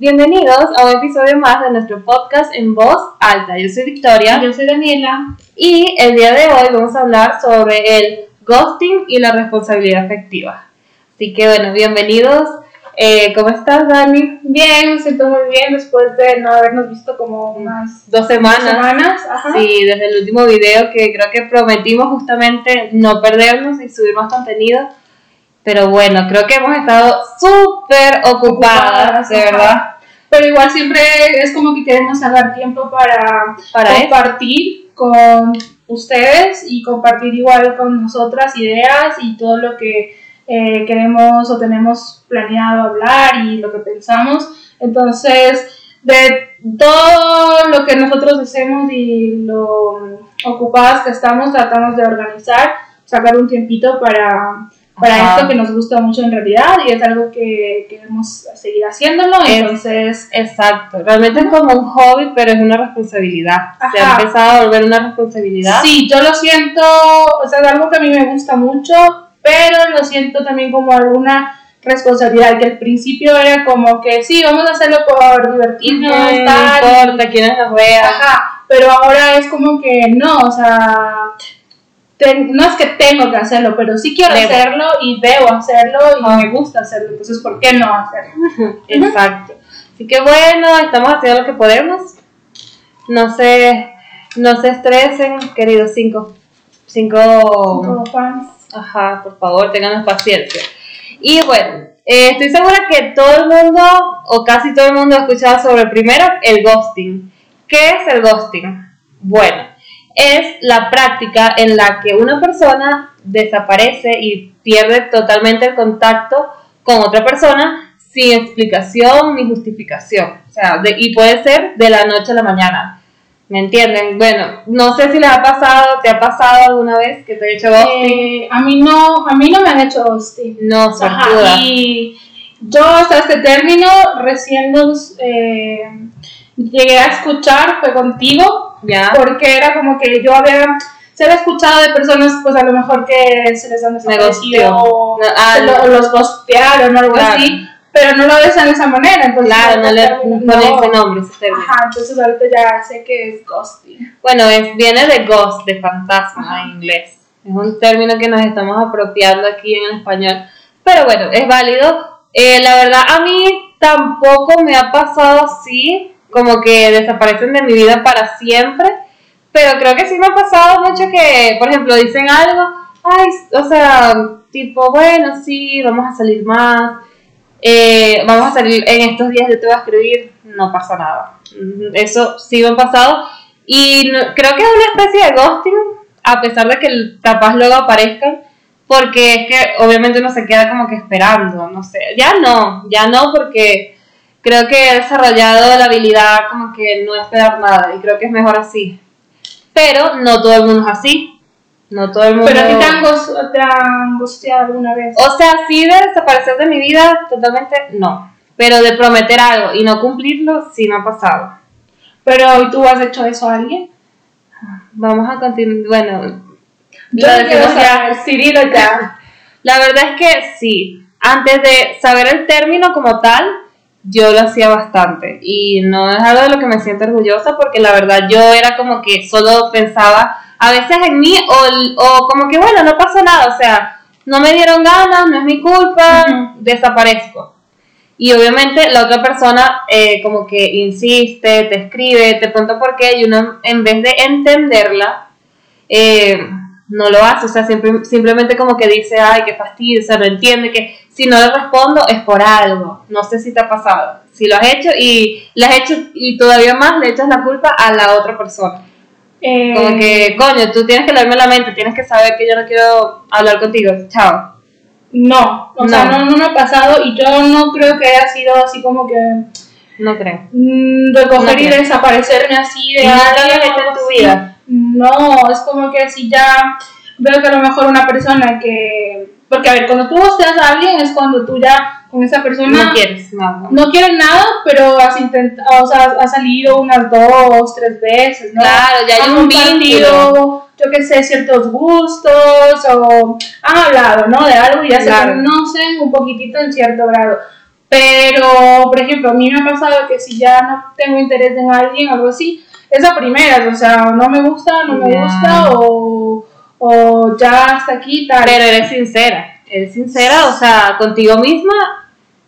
Bienvenidos a un episodio más de nuestro podcast en voz alta. Yo soy Victoria. Yo soy Daniela. Y el día de hoy vamos a hablar sobre el ghosting y la responsabilidad afectiva. Así que bueno, bienvenidos. Eh, ¿Cómo estás, Dani? Bien, me siento muy bien después de no habernos visto como unas dos semanas. Dos semanas. Ajá. Sí, desde el último video que creo que prometimos justamente no perdernos y subir más contenido. Pero bueno, creo que hemos estado súper ocupadas, de verdad. Pero igual siempre es como que queremos sacar tiempo para, Para compartir con ustedes y compartir igual con nosotras ideas y todo lo que eh, queremos o tenemos planeado hablar y lo que pensamos. Entonces, de todo lo que nosotros hacemos y lo ocupadas que estamos, tratamos de organizar, sacar un tiempito para, para Ajá. esto que nos gusta mucho en realidad y es algo que queremos seguir haciéndolo. Es- Entonces, Exacto, realmente es como un hobby, pero es una responsabilidad. Se ha empezado a volver una responsabilidad. Sí, yo lo siento, o sea, es algo que a mí me gusta mucho, pero lo siento también como alguna responsabilidad, que al principio era como que sí, vamos a hacerlo por divertirnos, No tal, importa quiénes nos vean. ajá, pero ahora es como que no, o sea, ten- no es que tengo que hacerlo, pero sí quiero Debo. hacerlo y debo hacerlo y Ajá. me gusta hacerlo, entonces ¿por qué no hacerlo? Exacto. Así que bueno, estamos haciendo lo que podemos. No se, no se estresen, queridos cinco. Cinco. Como fans. Ajá, por favor, tengan paciencia. Y bueno, eh, estoy segura que todo el mundo, o casi todo el mundo, ha escuchado sobre primero el ghosting. ¿Qué es el ghosting? Bueno, es la práctica en la que una persona desaparece y pierde totalmente el contacto con otra persona sin explicación ni justificación. O sea, de- y puede ser de la noche a la mañana. ¿Me entienden? Bueno, no sé si les ha pasado, ¿te ha pasado alguna vez que te he hecho ghosting? Eh, a mí no, a mí no me han hecho ghosting. No, suertuda. y yo hasta este término recién los eh, llegué a escuchar fue contigo ¿Ya? porque era como que yo había se había escuchado de personas pues a lo mejor que se les han desaparecido No, ah, lo- no. los gostearon o algo Claro. así pero no lo ves de esa manera entonces Claro, no le ponen ese nombre, ese término. ajá entonces ahorita ya sé que es ghosting Bueno, es, viene de ghost, de fantasma Ajá. en inglés. Es un término que nos estamos apropiando aquí en el español. Pero bueno, es válido. Eh, la verdad, a mí tampoco me ha pasado así, como que desaparecen de mi vida para siempre. Pero creo que sí me ha pasado mucho que, por ejemplo, dicen algo, ay, o sea, tipo, bueno, sí, vamos a salir más. eh, vamos a salir en estos días, yo te voy a escribir, no pasa nada. Mm, Eso sí me ha pasado. Y creo que es una especie de ghosting, a pesar de que capaz luego aparezcan, porque es que obviamente uno se queda como que esperando, no sé. Ya no, ya no, porque creo que he desarrollado la habilidad como que no esperar nada, y creo que es mejor así. Pero no todo el mundo es así. No todo el mundo. pero a ti te han, gos- te han gosteado alguna vez O sea, sí de desaparecer de mi vida, totalmente no. Pero de prometer algo y no cumplirlo, sí me ha pasado. pero ¿y tú has hecho eso a alguien? Vamos a continuar. Bueno, Yo quiero saber, ya. La verdad es que sí. Antes de saber el término como tal, yo lo hacía bastante. Y no es algo de lo que me siento orgullosa porque la verdad yo era como que solo pensaba a veces en mí o, o como que bueno, no pasó nada. O sea, no me dieron ganas, no es mi culpa, desaparezco. Y obviamente la otra persona eh, como que insiste, te escribe, te pregunta por qué y uno en vez de entenderla, eh, no lo hace, o sea, siempre, simplemente como que dice, ay, qué fastidio, o sea, no entiende que si no le respondo es por algo, no sé si te ha pasado, si lo has hecho y lo has hecho y todavía más le echas la culpa a la otra persona, Eh, como que, coño, tú tienes que leerme la mente, tienes que saber que yo no quiero hablar contigo, chao. No, o sea, No. no, me ha pasado y yo no creo que haya sido así como que No creo. mm, recoger No y creo. desaparecerme así de ¿Y nunca lo alguien en tu vida? No, es como que si ya veo que a lo mejor una persona que... Porque a ver, cuando tú hosteas a alguien es cuando tú ya con esa persona No quieres nada. no quieres nada, pero has intentado, o sea, has salido unas dos, tres veces, ¿no? Claro, ya hay un compartido, yo qué sé, ciertos gustos o han hablado, ¿no? De algo y ya Claro. se conocen un poquitito en cierto grado. Pero, por ejemplo, a mí me ha pasado que si ya no tengo interés en alguien o algo así, esa primera, o sea, no me gusta, no me gusta, o, o ya hasta aquí, tal. Pero eres sincera, eres sincera, o sea, contigo misma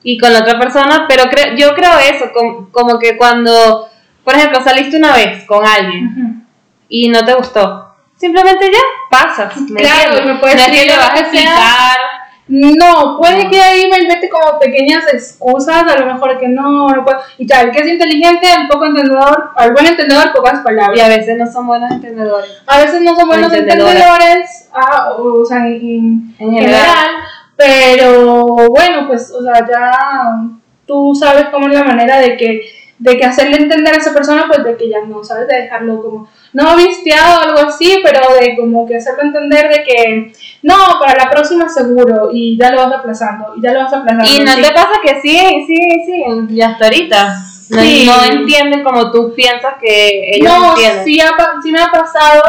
y con la otra persona, pero cre- yo creo eso, com- como que cuando, por ejemplo, saliste una vez con alguien y no te gustó, simplemente ya pasas. ¿me Claro, me puedes no es que escribir le vas a explicar. No, puede que ahí me invente como pequeñas excusas, a lo mejor que no, no puedo. Y tal, que es inteligente, un poco entendedor, al buen entendedor, pocas palabras. Y a veces no son buenos entendedores. A veces no son buenos entendedores, ah, o, o sea, en, En general. general. pero bueno, pues, o sea, ya tú sabes cómo es la manera de que, de que hacerle entender a esa persona, pues de que ya no, ¿sabes? De dejarlo como, no visteado o algo así, pero de como que hacerlo entender de que, no, para la próxima seguro, y ya lo vas aplazando, y ya lo vas aplazando. Y no sí. te pasa que sí, sí, sí, y hasta ahorita. No, Sí. no entienden como tú piensas que ellos No, entienden. sí, ha sí me ha pasado,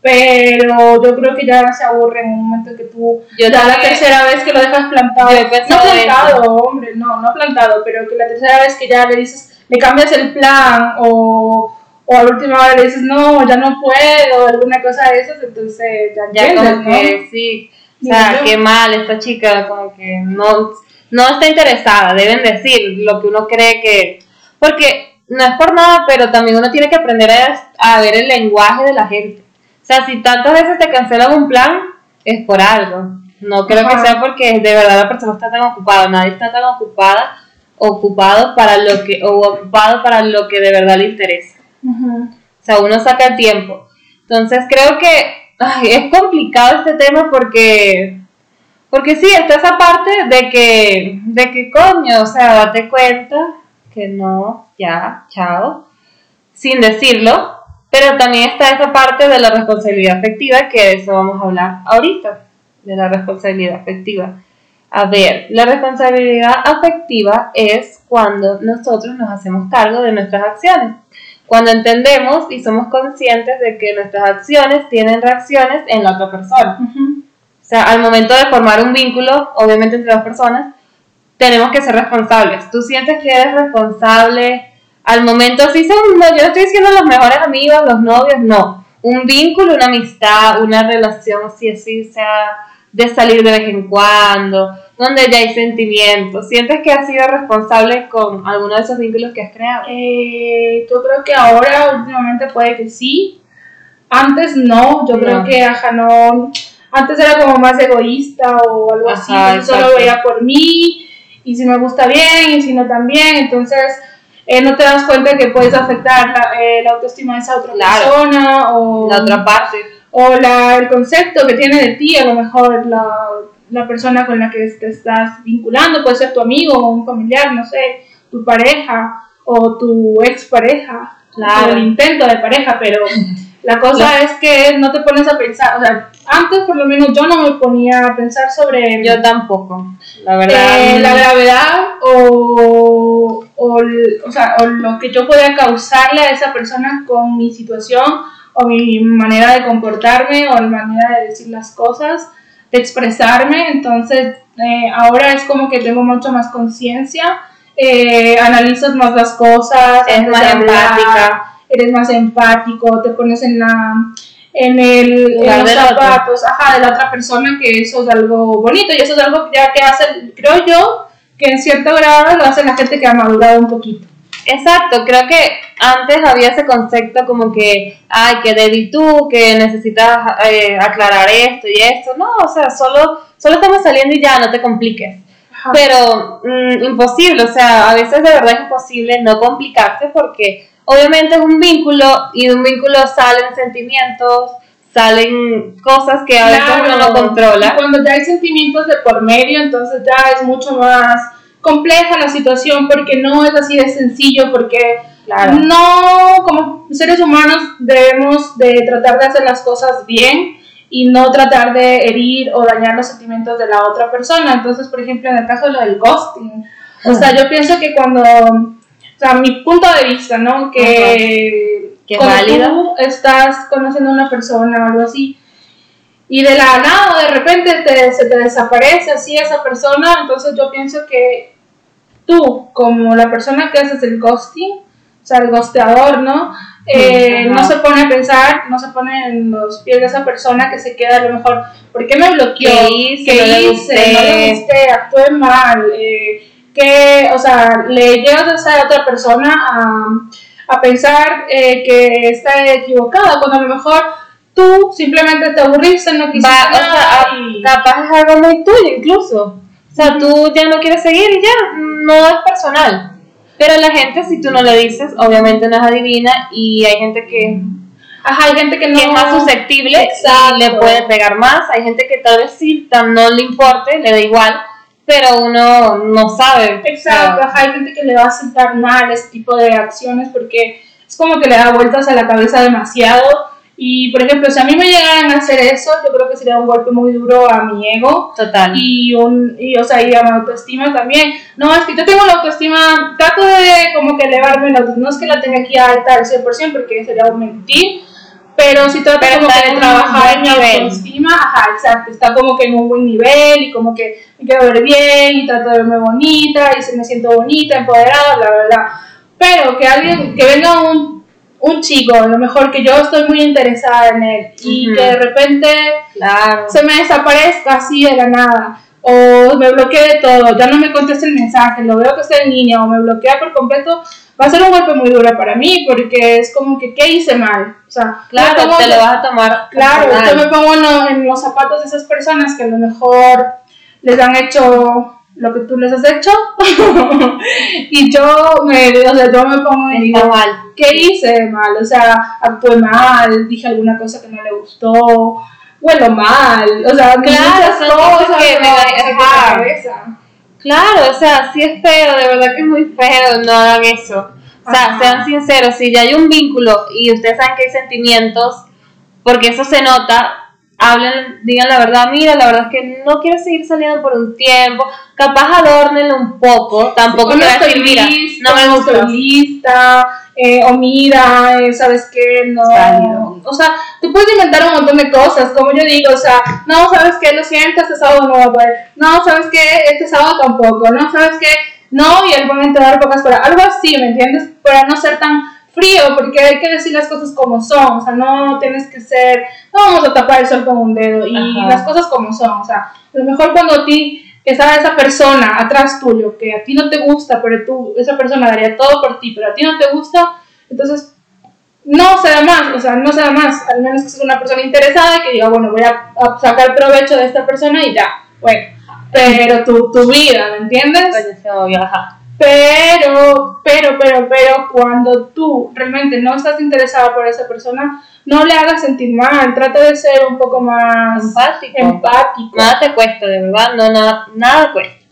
pero yo creo que ya se aburre en un momento que tú Yo ya la tercera vez que lo dejas plantado. Yo he No plantado, hombre, no, no plantado, pero que la tercera vez que ya le dices, le cambias el plan o, o a la última hora le dices, no, ya no puedo, alguna cosa de esas, entonces ya ya entiendes, como ¿no? que sí, o sea, qué mal esta chica, como que no, no está interesada, deben decir lo que uno cree que, porque no es por nada, pero también uno tiene que aprender a, a ver el lenguaje de la gente. O sea, si tantas veces te cancelan un plan, es por algo. No creo Ajá. que sea porque de verdad la persona está tan ocupada, nadie está tan ocupada, ocupado para lo que, o ocupado para lo que de verdad le interesa. Ujú. O sea, uno saca tiempo. Entonces creo que ay, es complicado este tema porque, porque sí, está esa parte de que, de que coño, o sea, date cuenta que no, ya, chao, sin decirlo, pero también está esa parte de la responsabilidad afectiva, que de eso vamos a hablar ahorita, de la responsabilidad afectiva. A ver, la responsabilidad afectiva es cuando nosotros nos hacemos cargo de nuestras acciones. Cuando entendemos y somos conscientes de que nuestras acciones tienen reacciones en la otra persona. Ujú. O sea, al momento de formar un vínculo, obviamente entre dos personas, tenemos que ser responsables. ¿Tú sientes que eres responsable? Al momento, sí son, no, yo no estoy diciendo los mejores amigos, los novios, no. Un vínculo, una amistad, una relación así, así, sea de salir de vez en cuando, donde ya hay sentimientos. ¿Sientes que has sido responsable con alguno de esos vínculos que has creado? Eh, yo creo que ahora, últimamente, puede que sí. Antes no, yo creo No. que, ajá, no. Antes era como más egoísta o algo así. Ajá, entonces solo veía por mí y si me gusta bien y si no también. Entonces eh, no te das cuenta que puedes afectar la, eh, la autoestima de esa otra Claro. persona o, La otra parte. o la, el concepto que tiene de ti, a lo mejor la, la persona con la que te estás vinculando, puede ser tu amigo o un familiar, no sé, tu pareja o tu expareja, Claro. o el intento de pareja, pero la cosa es que no te pones a pensar, o sea, antes por lo menos yo no me ponía a pensar sobre Yo tampoco, la verdad. eh, la gravedad o, o, o sea, o lo que yo podía causarle a esa persona con mi situación o mi manera de comportarme o mi manera de decir las cosas, de expresarme. Entonces, eh, ahora es como que tengo mucho más conciencia, eh, analizas más las cosas, Es antes más empática. eres más empático, te pones en la en el en los otro. zapatos ajá, de la otra persona que eso es algo bonito y eso es algo ya que hace creo yo que en cierto grado lo hace la gente que ha madurado un poquito Exacto, creo que antes había ese concepto como que, ay, que débil tú, que necesitas eh, aclarar esto y esto. No, o sea, solo, solo estamos saliendo y ya, no te compliques. Ajá. Pero mm, imposible, o sea, a veces de verdad es imposible no complicarse porque obviamente es un vínculo y de un vínculo salen sentimientos, salen cosas que a veces uno no y controla. cuando ya hay sentimientos de por medio entonces ya es mucho más compleja la situación porque no es así de sencillo porque Claro. no como seres humanos debemos de tratar de hacer las cosas bien y no tratar de herir o dañar los sentimientos de la otra persona. Entonces, por ejemplo, en el caso de lo del ghosting, o sea, yo pienso que cuando, o sea, mi punto de vista, ¿no? Que, cuando válido. tú estás conociendo a una persona o algo así, y de la nada o de repente te- se te desaparece así esa persona, entonces yo pienso que tú, como la persona que haces el ghosting, o sea, el ghosteador, ¿no? Eh, no se pone a pensar, no se pone en los pies de esa persona que se queda a lo mejor, ¿por qué me bloqueó? ¿Qué hice? ¿Qué No le hice? gusté. No le gusté, actué mal, eh, que, o sea, le llevas a esa otra persona a, a pensar eh, que está equivocada, cuando a lo mejor tú simplemente te aburriste, no quisiste Va, o sea, nada a- y- capaz es algo muy tuyo incluso. O sea, tú ya no quieres seguir y ya, no es personal. Pero la gente, si tú no le dices, obviamente no es adivina y hay gente que, Ajá, hay gente que no... que es más susceptible Exacto. y le puede pegar más. Hay gente que tal vez sí, no le importe, le da igual, pero uno no sabe. Exacto, ajá, hay gente que le va a sentar mal este tipo de acciones porque es como que le da vueltas a la cabeza demasiado. Y por ejemplo, si a mí me llegaran a hacer eso, yo creo que sería un golpe muy duro a mi ego Total. y, un, y, o sea, y a mi autoestima también. No, es que yo tengo la autoestima, trato de como que elevarme la autoestima, no es que la tenga aquí alta al 100% porque sería un mentir, pero sí trato Pero como que de trabajar en mi autoestima, ajá, exacto, está como que en un buen nivel y como que me quiero ver bien y trato de verme bonita y me siento bonita, empoderada, bla, bla, bla. Pero que alguien, que venga un, un chico, a lo mejor que yo estoy muy interesada en él y que de repente Claro. se me desaparezca así de la nada o me bloquee de todo, ya no me conteste el mensaje, lo veo que está en línea o me bloquea por completo, va a ser un golpe muy duro para mí porque es como que, ¿qué hice mal? O sea, Claro, te lo vas a tomar. Claro, personal. yo me pongo en los zapatos de esas personas que a lo mejor les han hecho lo que tú les has hecho y yo me, o sea, yo me pongo y digo, mal. ¿qué hice mal? O sea, actué mal, dije alguna cosa que no le gustó, huelo mal, o sea, Claro, son cosas cosas que me la cabeza. Claro, o sea, sí es feo, de verdad que es muy feo, no hagan eso. O sea, Ajá. sean sinceros, si ya hay un vínculo y ustedes saben que hay sentimientos, porque eso se nota, hablen, digan la verdad, mira, la verdad es que no quiero seguir saliendo por un tiempo, capaz adórnenlo un poco, tampoco no estoy decir, mira, lista, no me gusta. estoy lista, eh, o mira, eh, ¿sabes qué? No. O sea, tú puedes inventar un montón de cosas, como yo digo, o sea, no, ¿sabes qué? Lo siento, este sábado no voy a poder. No, ¿sabes qué? Este sábado tampoco. No, ¿sabes qué? No, y el momento de dar pocas palabras. Algo así, ¿me entiendes? Para no ser tan frío, porque hay que decir las cosas como son, o sea, no tienes que ser, no vamos a tapar el sol con un dedo, y Ajá. las cosas como son, o sea, a lo mejor cuando a ti está esa persona atrás tuyo que a ti no te gusta, pero tú, esa persona daría todo por ti, pero a ti no te gusta, entonces no se da más, o sea, no se da más, al menos que seas una persona interesada y que diga, bueno, voy a, a sacar provecho de esta persona y ya, bueno, pero tu, tu vida, ¿me entiendes? Obvio, ajá. Pero, pero, pero, pero, cuando tú realmente no estás interesada por esa persona, no le hagas sentir mal, trata de ser un poco más Empático. empático. Nada te cuesta, de verdad, no, nada, nada cuesta.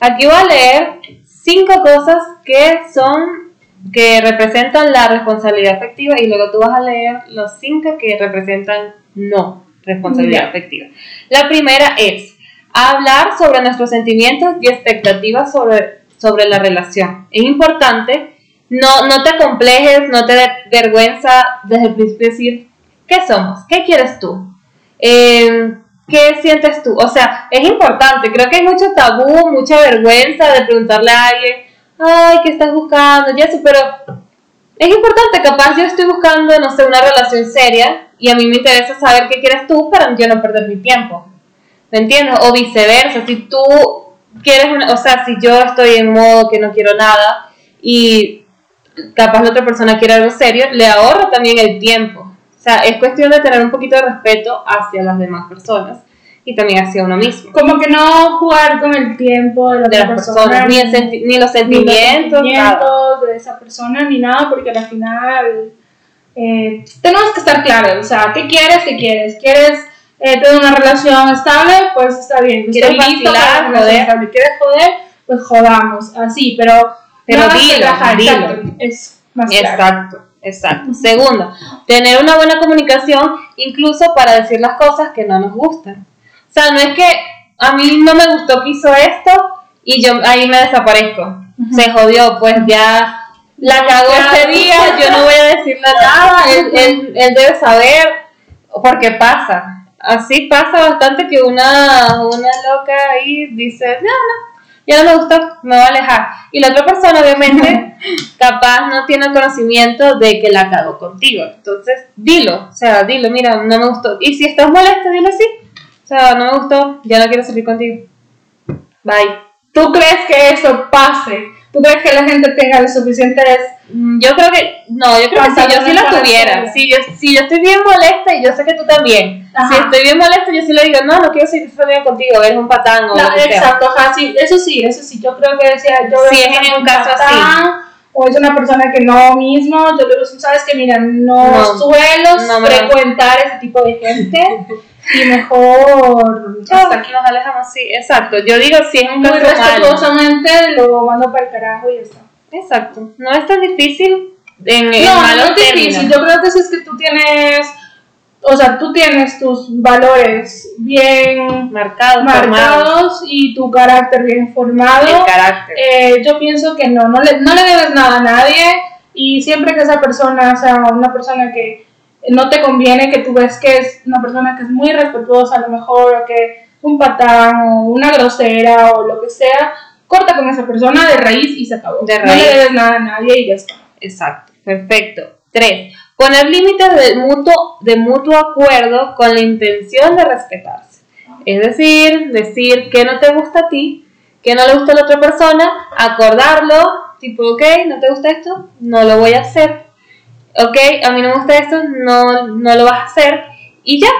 Aquí voy a leer cinco cosas que son, que representan la responsabilidad afectiva y luego tú vas a leer los cinco que representan no responsabilidad Ya. afectiva. La primera es hablar sobre nuestros sentimientos y expectativas sobre, sobre la relación. Es importante, no, no te complejes, no te dé vergüenza desde el principio decir, ¿qué somos? ¿Qué quieres tú? Eh, ¿Qué sientes tú? O sea, es importante. Creo que hay mucho tabú, mucha vergüenza de preguntarle a alguien, ay, ¿qué estás buscando? Y eso, pero es importante. Capaz yo estoy buscando, no sé, una relación seria y a mí me interesa saber qué quieres tú para yo no perder mi tiempo. ¿Me entiendes? O viceversa. Si tú quieres, una, o sea, si yo estoy en modo que no quiero nada y capaz la otra persona quiere algo serio, le ahorro también el tiempo. O sea, es cuestión de tener un poquito de respeto hacia las demás personas y también hacia uno mismo. Como que no jugar con el tiempo de la De otra las persona, personas, ni, el ni los ni los sentimientos, sentimientos de esa persona, ni nada, porque al final eh, tenemos que estar claros, o sea, ¿qué quieres? ¿Qué quieres? ¿Quieres eh, tener una relación estable? Pues está bien. ¿Quieres vacilar, joder? ¿Quieres joder? Pues jodamos, así, pero... Pero que dilo, relajar, dilo. exacto, Es más claro. Exacto, exacto. Segundo, tener una buena comunicación incluso para decir las cosas que no nos gustan. O sea, no es que a mí no me gustó que hizo esto y yo ahí me desaparezco. Se jodió, pues ya la cagó ese día, yo no voy a decirle nada, él, él- él debe saber, porque pasa. Así pasa bastante que una, una loca ahí dice, no, no, ya no me gustó, me voy a alejar. Y la otra persona, obviamente, capaz no tiene conocimiento de que la cagó contigo. Entonces, dilo, o sea, dilo, mira, no me gustó. Y si estás molesto, dilo así. O sea, no me gustó, ya no quiero salir contigo. Bye. ¿Tú crees que eso pase? ¿Tú crees que la gente tenga los suficientes Mm, Yo creo que, no, yo creo que si yo sí la Pantalones tuviera, si yo, si yo estoy bien molesta y yo sé que tú también, Ajá. si estoy bien molesta yo sí le digo, no, no quiero seguir saliendo contigo, eres un patán o No, lo que sea. exacto, ajá, sí, eso sí, eso sí, yo creo que decía, yo Sí, veo es en un caso patán, O es una persona que no mismo, yo le digo, sabes que mira, no, No, suelo no frecuentar ese tipo de gente y mejor Hasta aquí nos alejamos, sí, exacto. Yo digo, si es un muy caso respetuosamente lo mando para el carajo y ya está. Exacto, no es tan difícil en, en No, no malos es difícil. Yo creo que si es que tú tienes, o sea, tú tienes tus valores bien formado, marcados y tu carácter bien formado. el carácter. Eh, yo pienso que no, no le, no le debes nada a nadie y siempre que esa persona sea una persona que no te conviene, que tú ves que es una persona que es muy respetuosa a lo mejor, o que un patán o una grosera o lo que sea, corta con esa persona de raíz y se acabó. De No raíz. le debes nada a nadie y ya está. Exacto, perfecto. Tres, poner límites de mutuo, de mutuo acuerdo con la intención de respetarse. Es decir, decir que no te gusta a ti, que no le gusta a la otra persona, acordarlo, tipo, ok, no te gusta esto, no lo voy a hacer. Ok, a mí no me gusta esto, no, no lo vas a hacer. Y ya,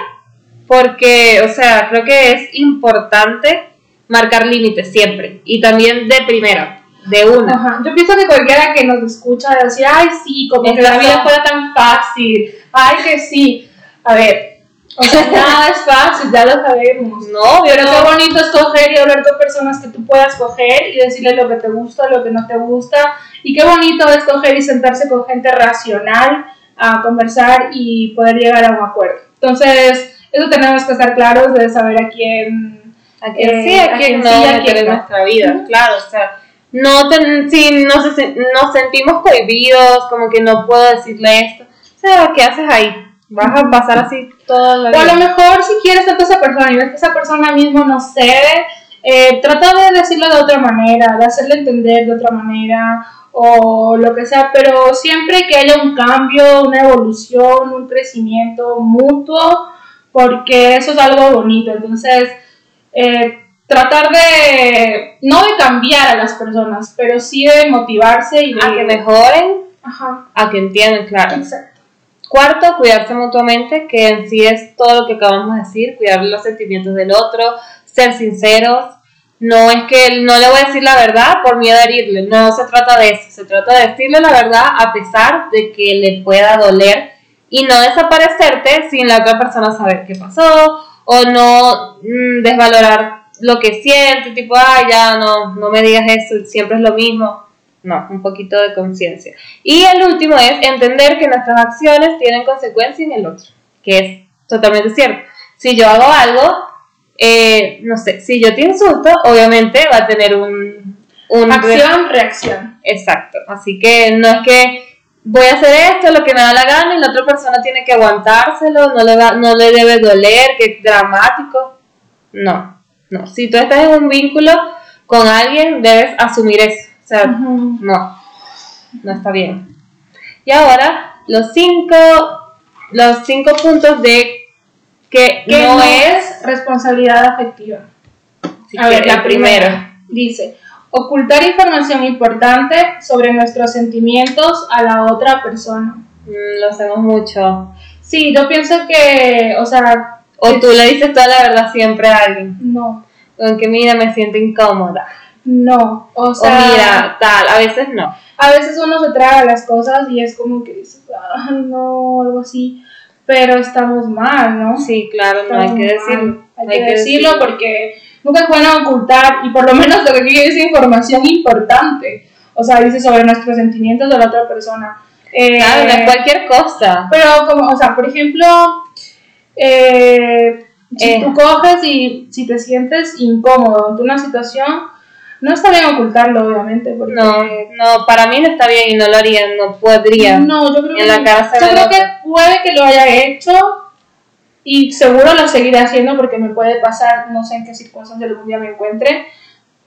porque, o sea, creo que es importante marcar límites siempre. Y también de primera, de una. Ajá. Yo pienso que cualquiera que nos escucha decir, ay, sí, como Es que la vida fuera tan fácil, ay, que sí. A ver, o sea, nada es fácil, ya lo sabemos. No, Pero no. qué bonito escoger y hablar con personas que tú puedas coger y decirle lo que te gusta, lo que no te gusta. Y qué bonito es coger y sentarse con gente racional a conversar y poder llegar a un acuerdo. Entonces, eso tenemos que estar claros de saber a quién. A quien Eh, sí, a quien no, sí, a en no. nuestra vida, claro, o sea, no ten- si nos, nos sentimos cohibidos, como que no puedo decirle esto, o sea, ¿qué haces ahí? Vas a pasar así toda la O a lo vida. mejor si quieres tanto a esa persona y ves que esa persona mismo no cede, eh, trata de decirlo de otra manera, de hacerle entender de otra manera o lo que sea, pero siempre que haya un cambio, una evolución, un crecimiento mutuo, porque eso es algo bonito. Entonces, eh, tratar de, no de cambiar a las personas, pero sí de motivarse y de... A que mejoren, Ajá, a que entiendan, claro. exacto. Cuarto, cuidarse mutuamente, que en sí es todo lo que acabamos de decir, cuidar los sentimientos del otro, ser sinceros. No es que no le voy a decir la verdad por miedo a herirle, no se trata de eso, se trata de decirle la verdad a pesar de que le pueda doler y no desaparecerte sin la otra persona saber qué pasó o no mm, desvalorar lo que siente, tipo, ay, ya no, no me digas eso, siempre es lo mismo. No, un poquito de conciencia. Y el último es entender que nuestras acciones tienen consecuencia en el otro, que es totalmente cierto. Si yo hago algo, eh, no sé, si yo te insulto, obviamente va a tener un... un Acción, reacción. Exacto. Así que no es que voy a hacer esto, lo que me da la gana, y la otra persona tiene que aguantárselo, no le, va, no le debe doler, que es dramático. No, no. Si tú estás en un vínculo con alguien, debes asumir eso. Sea, no, no está bien. Y ahora, los cinco, los cinco puntos de que, que no, no es... es responsabilidad afectiva. si A ver, la primera dice, ocultar información importante sobre nuestros sentimientos a la otra persona. Mm, Lo hacemos mucho. Sí, yo pienso que, o sea, O tú le dices toda la verdad siempre a alguien. no, Aunque mira, me siento incómoda. No, o O sea, mira, tal, a veces no. a veces uno se traga las cosas y es como que dices, ah, no, algo así, pero estamos mal, ¿no? Sí, claro, no hay que decirlo. Hay, que, decirlo porque nunca es bueno ocultar y por lo menos lo que quiere es información importante. O sea, dice sobre nuestros sentimientos de la otra persona. Eh, Claro, no es cualquier cosa. Pero como, o sea, por ejemplo, eh, si Eh. tú coges y si te sientes incómodo ante una situación, no está bien ocultarlo, obviamente, porque No, no, para mí no está bien y no lo haría, no podría. no, yo creo, En la que, yo ve creo que puede que lo haya hecho y seguro lo seguiré haciendo porque me puede pasar, no sé en qué circunstancia algún día me encuentre,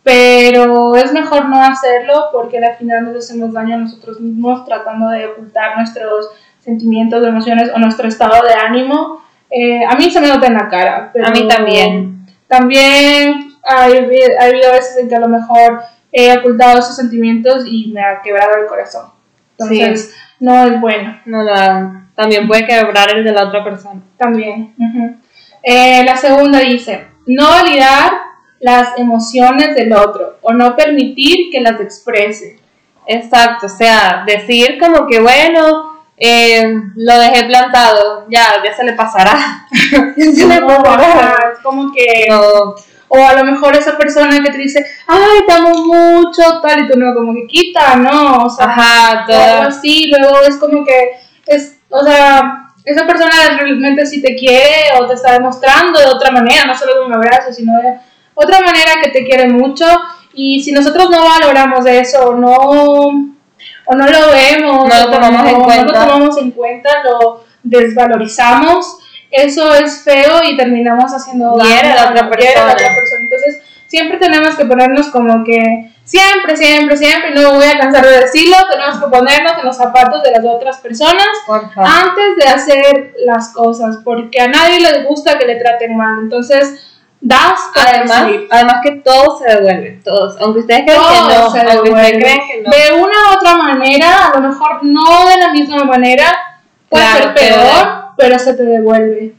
pero es mejor no hacerlo porque al final nos hacemos daño a nosotros mismos tratando de ocultar nuestros sentimientos, emociones o nuestro estado de ánimo. Eh, a mí se me nota en la cara. Pero A mí también. También ha habi- ha habido veces en que a lo mejor he ocultado esos sentimientos y me ha quebrado el corazón. Entonces, no es bueno. No hagan. También puede quebrar el de la otra persona. También. Eh, la segunda dice, no validar las emociones del otro o no permitir que las exprese. Exacto, o sea, decir como que bueno, eh, lo dejé plantado, ya, ya se le pasará. Ya se le pasará. como que... No, O a lo mejor esa persona que te dice, ay, te amo mucho, tal, y tú no, como que quita, ¿no? O sea, Ajá, todo. así, luego es como que, es, o sea, esa persona realmente sí te quiere o te está demostrando de otra manera, no solo de un abrazo, sino de otra manera que te quiere mucho, y si nosotros no valoramos eso, no, o no lo vemos, No lo o tomamos en no cuenta. lo tomamos en cuenta, lo desvalorizamos, eso es feo y terminamos haciendo Hiere a la otra la persona. otra persona. Entonces, siempre tenemos que ponernos como que, siempre, siempre, siempre, no me voy a cansar de decirlo, tenemos que ponernos en los zapatos de las otras personas antes de hacer las cosas, porque a nadie le gusta que le traten mal. Entonces, das Además, recibir. además que todo se devuelve, todos. Aunque ustedes Todo que no, se aunque ustedes crean que no. De una u otra manera, a lo mejor no de la misma manera, puede Claro, ser peor, pero se te devuelve.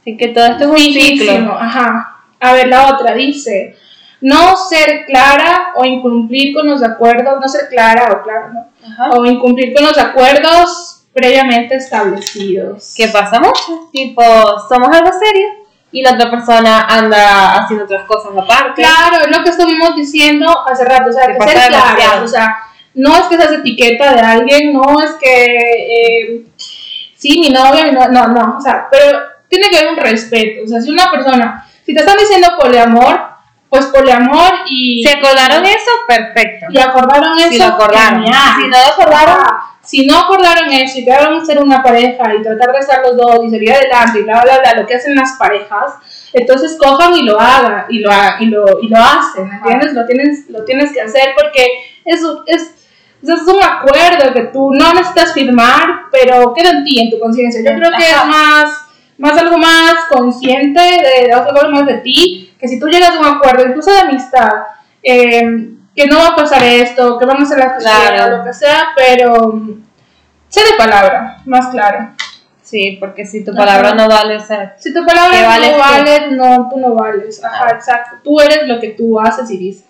Así que todo esto es un ciclo. Ajá. A ver, la otra dice, no ser clara o incumplir con los acuerdos, no ser clara o claro, ¿no? Ajá. O incumplir con los acuerdos previamente establecidos. Que pasa mucho. Tipo, somos algo serio y la otra persona anda haciendo otras cosas aparte. Claro, es lo que estuvimos diciendo hace rato, o sea, Que ser claras, o sea, no es que seas etiqueta de alguien, no es que, eh, sí, mi novia, mi no, no, no, o sea, pero tiene que haber un respeto, o sea, si una persona, si te están diciendo poliamor, pues poliamor y... Si acordaron eso, perfecto. y acordaron eso. Si lo acordaron. genial. Si no lo acordaron, si no acordaron eso y quedaron ser una pareja y tratar de estar los dos y salir adelante y bla, bla, bla, lo que hacen las parejas, entonces cojan y lo hagan y lo, y lo, y lo hacen, ¿entiendes? Lo tienes, lo tienes que hacer porque es, un- es, es un acuerdo que tú no necesitas firmar, pero queda en ti, en tu conciencia. Yo creo que es más, más algo más consciente, de, de algo más de ti, que si tú llegas a un acuerdo, incluso de amistad, eh, que no va a pasar esto, que vamos a hacer cosas Claro. o lo que sea, pero mm, sé de palabra, más claro. Sí, porque si tu Ajá. palabra no vale, o sea, Si tu palabra ¿Qué vales no tú? vale, no, tú no vales. Ajá, Claro. exacto. Tú eres lo que tú haces y dices.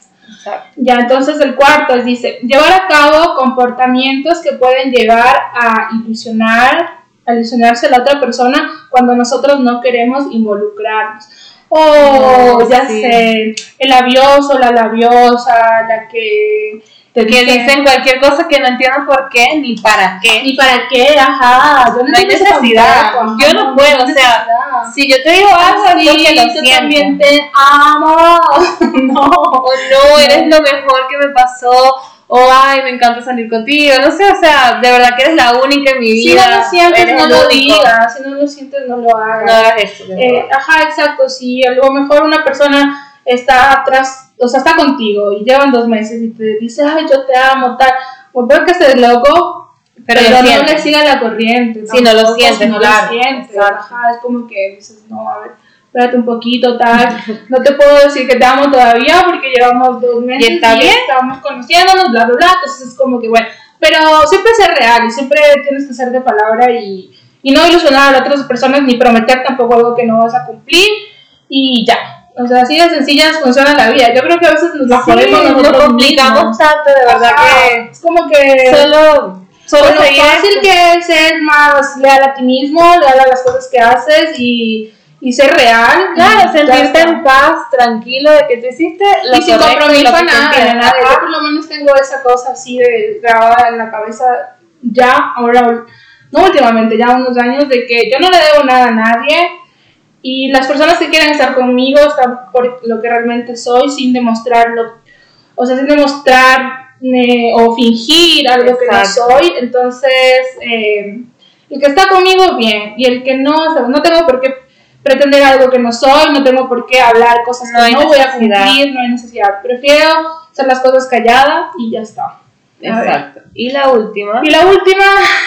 Ya, entonces el cuarto es, dice, llevar a cabo comportamientos que pueden llevar a ilusionar, a ilusionarse a la otra persona cuando nosotros no queremos involucrarnos. O No, ya sí. sé, el labioso, la labiosa, la que Que dice, dicen cualquier cosa que no entiendan por qué ni para qué. ¿y para qué? Ajá, yo No hay entiendo necesidad. tampoco, Yo no puedo, o sea. Si yo te digo algo, Ah, sí, porque lo yo también te amo. no. O no, eres lo mejor que me pasó. O ay, me encanta salir contigo. No sé, o sea, de verdad que eres la única en mi Si vida. no lo sientes, no lo digas. Si no lo sientes, no lo hagas. No hagas eso. Eh, ajá, exacto. Si a lo mejor una persona está atrás, o sea, está contigo y llevan dos meses y te dice, ay, yo te amo, tal. Pues veo que estés loco, pero, pero, no le siga la corriente. Si no lo sientes, si no claro, lo sientes. Ajá, es como que dices, no, a ver, espérate un poquito, tal. No te puedo decir que te amo todavía porque llevamos dos meses está bien. estamos conociéndonos, bla, bla, bla. Entonces es como que, bueno, pero siempre ser real y siempre tienes que ser de palabra y, y no ilusionar a otras personas ni prometer tampoco algo que no vas a cumplir y ya. O sea, así de sencillas funciona la vida. Yo creo que a veces nos la Sí, jodemos nos nosotros complicamos mismos. tanto, de verdad Ajá, que Es como que... solo, solo Con lo fácil que es ser más leal a ti mismo, leal a las cosas que haces y, y ser real. Claro, sentirte en paz, tranquilo de que tú hiciste lo y sin compromiso lo a que nada, nada. Yo por lo menos tengo esa cosa así de grabada en la cabeza ya, ahora, no últimamente, ya unos años, de que yo no le debo nada a nadie y las personas que quieren estar conmigo están por lo que realmente soy sin demostrarlo, o sea, sin demostrar eh, o fingir algo que no soy. Entonces, eh, el que está conmigo, bien, y el que no, o sea, no tengo por qué pretender algo que no soy, no tengo por qué hablar cosas No que no voy a cumplir, no hay necesidad. Prefiero hacer las cosas callada y ya está. Exacto. Y la última. Y la última,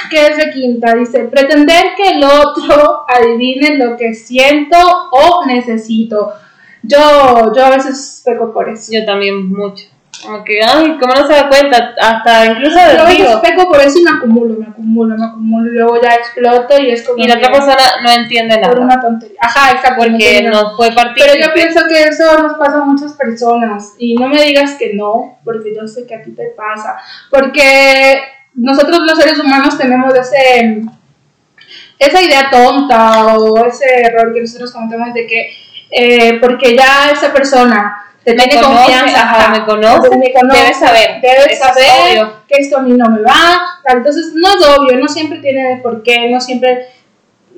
que es de quinta, dice, pretender que el otro adivine lo que siento o necesito. Yo, yo a veces peco por eso. Yo también mucho. Como que, ay, ¿cómo no se da cuenta? Hasta incluso Yo del veces digo. peco por eso y me acumulo, me acumulo, me acumulo y luego ya exploto y es como Y la otra persona no entiende por nada. una tontería. Ajá, exacto. no Porque nada. no fue Pero partícipe. yo pienso que eso nos pasa a muchas personas y no me digas que no, porque yo sé que a ti te pasa, porque nosotros los seres humanos tenemos ese esa idea tonta o ese error que nosotros cometemos de que eh, porque ya esa persona te Me tiene conoce, confianza, ajá, me conoce, me conoce, debe saber, debe eso es saber que esto a mí no me va, tal. entonces no es obvio, no siempre tiene por qué, no siempre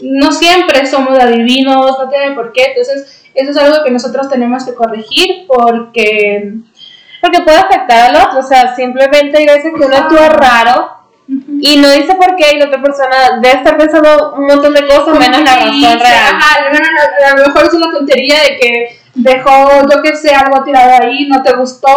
no siempre somos adivinos, no tiene por qué, entonces eso es algo que nosotros tenemos que corregir porque Porque puede afectar al otro. O sea, simplemente hay veces que uno actúa raro y no dice por qué y la otra persona debe estar pensando un montón de cosas menos la razón real. Ajá, a lo mejor es una tontería de que dejó, yo que sé, algo tirado ahí, no te gustó,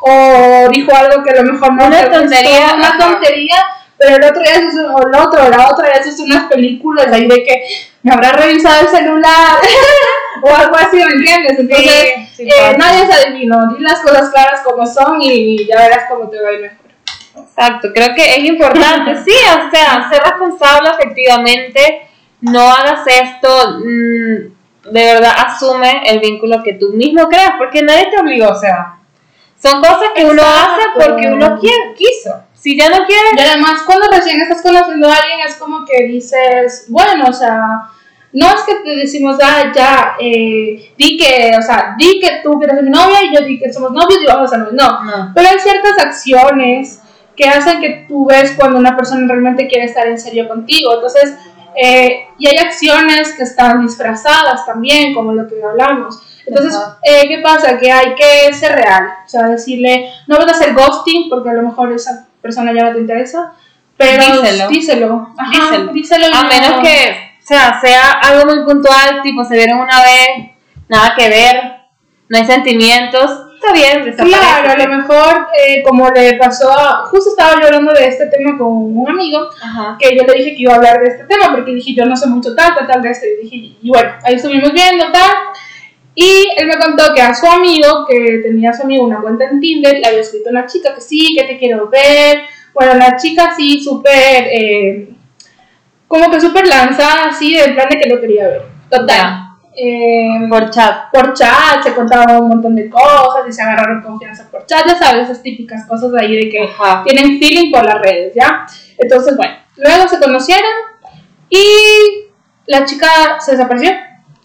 o dijo algo que a lo mejor no Una te gustó, tontería, una ajá. tontería, pero el otro ya es, o el otro, la otra ya es unas películas ahí de que me habrá revisado el celular, o algo así, ¿me entiendes? Entonces, Sí, sí eh, nadie es adivino, di las cosas claras como son y ya verás cómo te va a ir mejor. Exacto, creo que es importante, sí, o sea, ser responsable efectivamente, no hagas esto, mm, de verdad asume el vínculo que tú mismo creas, porque nadie te obligó, o sea, son cosas que uno hace porque uno quiere, quiso. Si ya no quiere, Y además, cuando recién estás conociendo a alguien, es como que dices, bueno, o sea, no es que te decimos, ah, ya, eh, di que, o sea, di que tú quieres ser mi novia y yo di que somos novios y vamos a ser novios. No, no. pero hay ciertas acciones que hacen que tú ves cuando una persona realmente quiere estar en serio contigo. Entonces, eh, y hay acciones que están disfrazadas también, como lo que hablamos. Entonces, eh, ¿qué pasa? Que hay que ser real. O sea, decirle, no vas a hacer ghosting porque a lo mejor esa persona ya no te interesa, pero Díselo. díselo. Ajá, Díselo. díselo A no- menos que, o sea, sea algo muy puntual, tipo se vieron una vez, nada que ver, no hay sentimientos, está bien, desaparece. Claro, a lo mejor, eh, como le pasó a. Justo estaba yo hablando de este tema con un amigo, Ajá. que yo le dije que iba a hablar de este tema, porque dije, yo no sé mucho tal, tal, tal de esto, y dije, y bueno, ahí estuvimos viendo, tal. Y él me contó que a su amigo, que tenía a su amigo una cuenta en Tinder, le había escrito una chica que sí, que te quiero ver. Bueno, la chica sí, súper. eh, como que súper lanzada, así, en plan de que lo quería ver. Total. Eh, Por chat. por chat, se contaban un montón de cosas y se agarraron confianza por chat, ya sabes, esas típicas cosas de ahí de que Ajá. tienen feeling por las redes, ¿ya? Entonces, bueno, luego se conocieron y la chica se desapareció.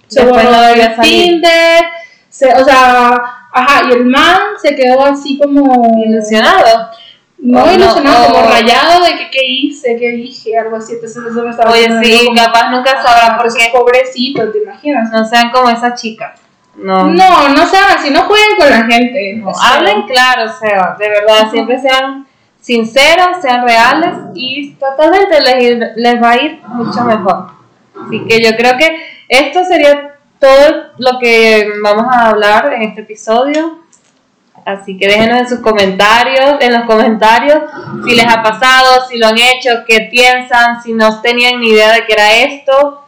Se Después borró no de. Tinder, se, o sea, ajá, y el man se quedó así como... Ilusionado. No Oh, no, ilusionado, como oh. rayado de que qué hice, qué dije, algo así. Entonces eso me estaba Oye, sí, como, capaz nunca ah, sabrá por pues, qué. Pobrecito, ¿te imaginas? No sean como esas chicas. No. No, no sean así, no jueguen con la gente. No, hablen claro, o sea, de verdad, siempre sean sinceros, sean reales y totalmente les, les va a ir mucho mejor. Así que yo creo que esto sería todo lo que vamos a hablar en este episodio. Así que déjenos en sus comentarios, en los comentarios, si les ha pasado, si lo han hecho, qué piensan, si no tenían ni idea de que era esto,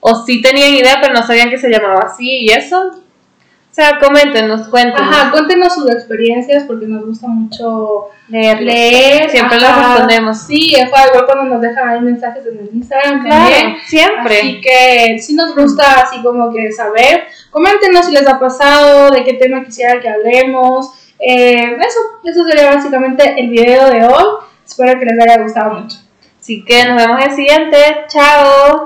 o si tenían idea pero no sabían que se llamaba así y eso. O sea, coméntenos, cuéntenos. Ajá, cuéntenos sus experiencias porque nos gusta mucho leer. leer. Siempre ajá. les respondemos. Sí, es igual cuando nos dejan ahí mensajes en el Instagram Claro, también. siempre. Así que sí nos gusta así como que saber. Coméntenos si les ha pasado, de qué tema quisiera que hablemos. Eh, eso, eso sería básicamente el video de hoy. Espero que les haya gustado mucho. Así que nos vemos en el siguiente. Chao.